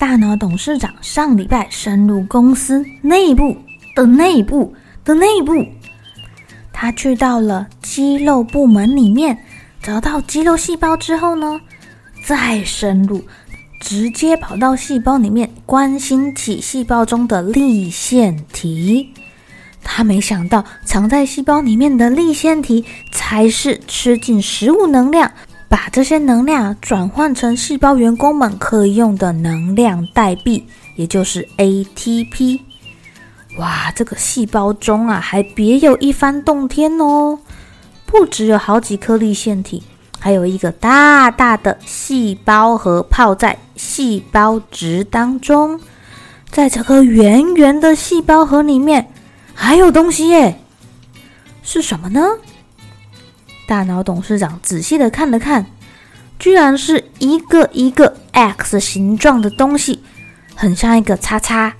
大脑董事长上礼拜深入公司内部的内部的内部，他去到了肌肉部门里面，找到肌肉细胞之后呢，再深入，直接跑到细胞里面关心起细胞中的粒线体。他没想到，藏在细胞里面的粒线体才是吃进食物能量。把这些能量转换成细胞员工们可以用的能量代币，也就是 ATP。哇，这个细胞中啊，还别有一番洞天哦！不只有好几颗粒线体，还有一个大大的细胞核泡在细胞质当中。在这个圆圆的细胞核里面，还有东西耶，是什么呢？大脑董事长仔细的看了看，居然是一个一个 X 形状的东西，很像一个叉叉。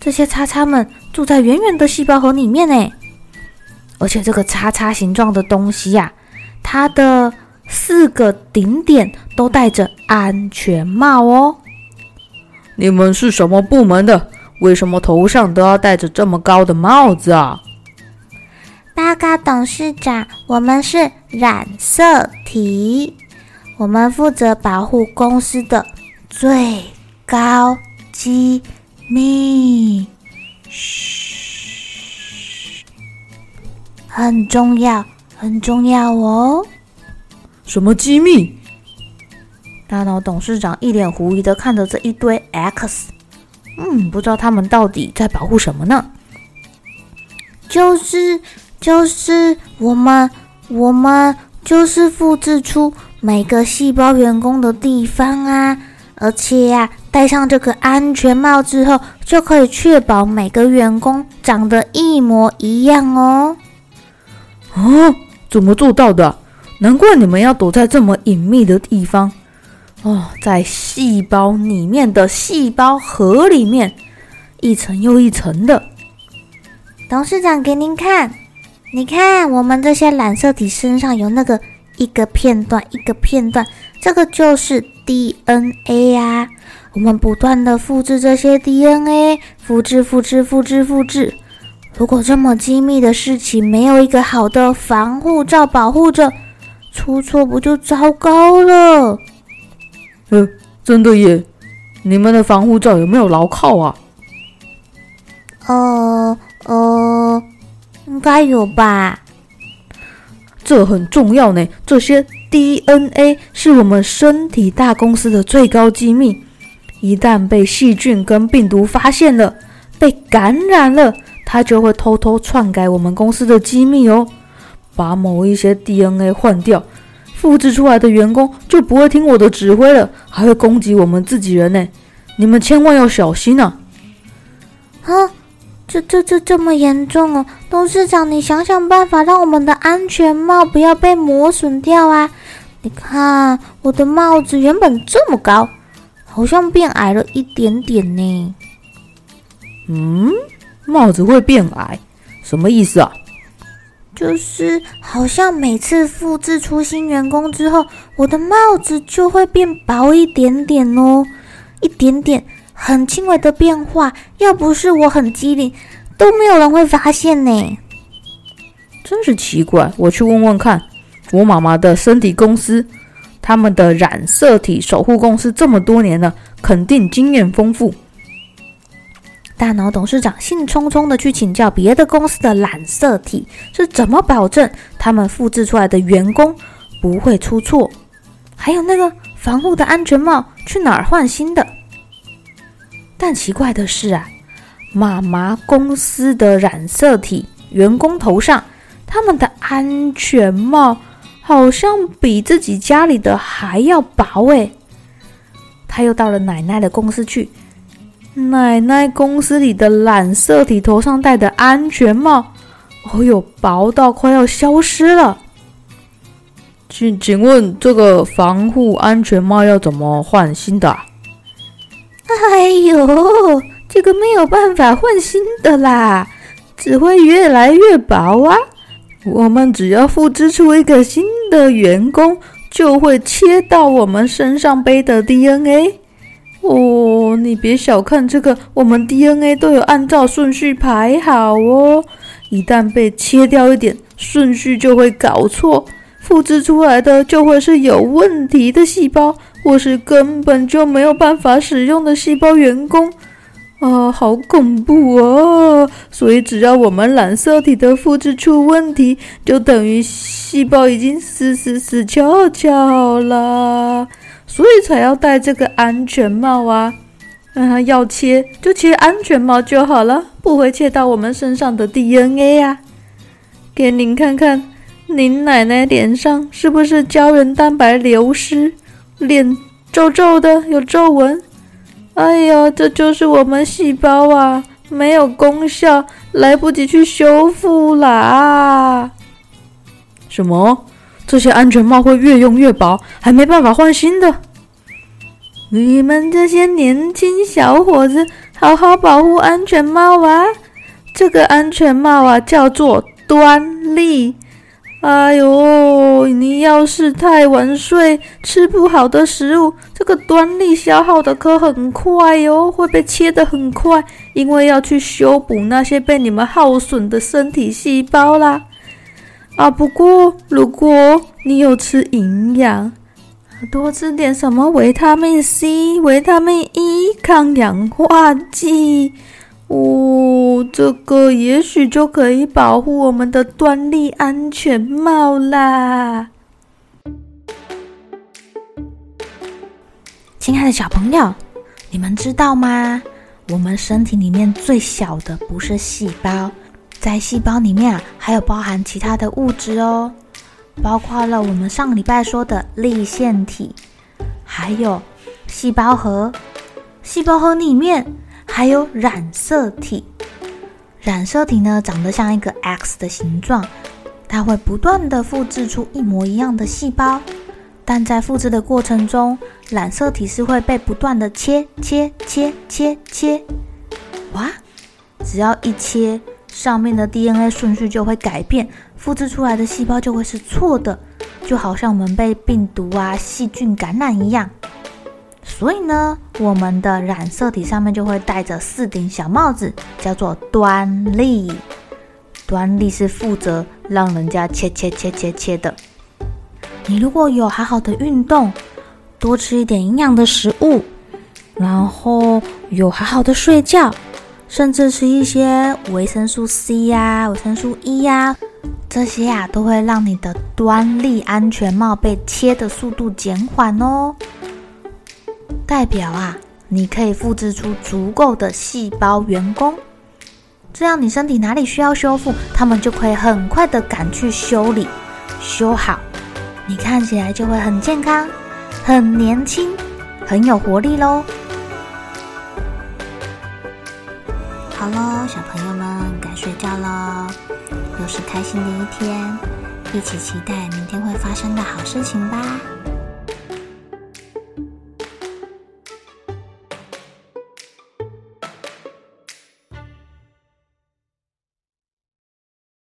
这些叉叉们住在圆圆的细胞核里面呢，而且这个叉叉形状的东西呀、它的四个顶点都戴着安全帽哦。你们是什么部门的？为什么头上都要戴着这么高的帽子啊？报告董事长，我们是染色体，我们负责保护公司的最高机密。嘘，很重要，很重要哦。什么机密？大脑董事长一脸狐疑的看着这一堆 X，嗯，不知道他们到底在保护什么呢？就是。就是我们，我们就是复制出每个细胞员工的地方啊！而且呀、啊，戴上这个安全帽之后，就可以确保每个员工长得一模一样哦。哦，怎么做到的？难怪你们要躲在这么隐秘的地方哦，在细胞里面的细胞核里面，一层又一层的。董事长，给您看。你看，我们这些染色体身上有那个一个片段一个片段，这个就是 DNA 呀。我们不断的复制这些 DNA，复制、复制、复制、复制。如果这么机密的事情没有一个好的防护罩保护着，出错不就糟糕了？嗯，真的耶。你们的防护罩有没有牢靠啊？呃呃。应该有吧，这很重要呢。这些 DNA 是我们身体大公司的最高机密，一旦被细菌跟病毒发现了，被感染了，它就会偷偷篡改我们公司的机密哦。把某一些 DNA 换掉，复制出来的员工就不会听我的指挥了，还会攻击我们自己人呢。你们千万要小心啊！啊。这这这这么严重哦，董事长，你想想办法，让我们的安全帽不要被磨损掉啊！你看我的帽子原本这么高，好像变矮了一点点呢。嗯，帽子会变矮，什么意思啊？就是好像每次复制出新员工之后，我的帽子就会变薄一点点哦，一点点。很轻微的变化，要不是我很机灵，都没有人会发现呢。真是奇怪，我去问问看。我妈妈的身体公司，他们的染色体守护公司这么多年了，肯定经验丰富。大脑董事长兴冲冲的去请教别的公司的染色体是怎么保证他们复制出来的员工不会出错，还有那个防护的安全帽去哪儿换新的？但奇怪的是啊，妈妈公司的染色体员工头上，他们的安全帽好像比自己家里的还要薄诶。他又到了奶奶的公司去。奶奶公司里的染色体头上戴的安全帽，哦哟，薄到快要消失了。请请问这个防护安全帽要怎么换新的？哎呦，这个没有办法换新的啦，只会越来越薄啊。我们只要复制出一个新的员工，就会切到我们身上背的 DNA。哦，你别小看这个，我们 DNA 都有按照顺序排好哦。一旦被切掉一点，顺序就会搞错，复制出来的就会是有问题的细胞，或是根本就没有办法使用的细胞员工。啊，好恐怖哦！所以只要我们染色体的复制出问题，就等于细胞已经死死死翘翘了。所以才要戴这个安全帽啊！啊，要切就切安全帽就好了，不会切到我们身上的 DNA、啊。给您看看，您奶奶脸上是不是胶原蛋白流失，脸皱皱的，有皱纹？哎呀，这就是我们细胞啊，没有功效，来不及去修复啦！什么？这些安全帽会越用越薄，还没办法换新的。你们这些年轻小伙子，好好保护安全帽啊！这个安全帽啊，叫做端粒。哎呦，你要是太晚睡，吃不好的食物，这个端粒消耗的可很快哟，会被切得很快，因为要去修补那些被你们耗损的身体细胞啦。啊，不过如果你有吃营养，多吃点什么维他命 C、维他命 E、抗氧化剂，哦，这个也许就可以保护我们的端粒安全帽啦。亲爱的小朋友，你们知道吗？我们身体里面最小的不是细胞。在细胞里面啊，还有包含其他的物质哦，包括了我们上个礼拜说的粒线体，还有细胞核。细胞核里面还有染色体，染色体呢长得像一个 X 的形状，它会不断的复制出一模一样的细胞，但在复制的过程中，染色体是会被不断的切切切切切，哇，只要一切。上面的 DNA 顺序就会改变，复制出来的细胞就会是错的，就好像我们被病毒啊、细菌感染一样。所以呢，我们的染色体上面就会戴着四顶小帽子，叫做端粒。端粒是负责让人家切切切切切的。你如果有好好的运动，多吃一点营养的食物，然后有好好的睡觉。甚至是一些维生素 C 呀、维生素 E 呀，这些呀都会让你的端粒安全帽被切的速度减缓哦。代表啊，你可以复制出足够的细胞员工，这样你身体哪里需要修复，他们就可以很快的赶去修理、修好，你看起来就会很健康、很年轻、很有活力喽。好喽，小朋友们该睡觉喽，又是开心的一天，一起期待明天会发生的好事情吧。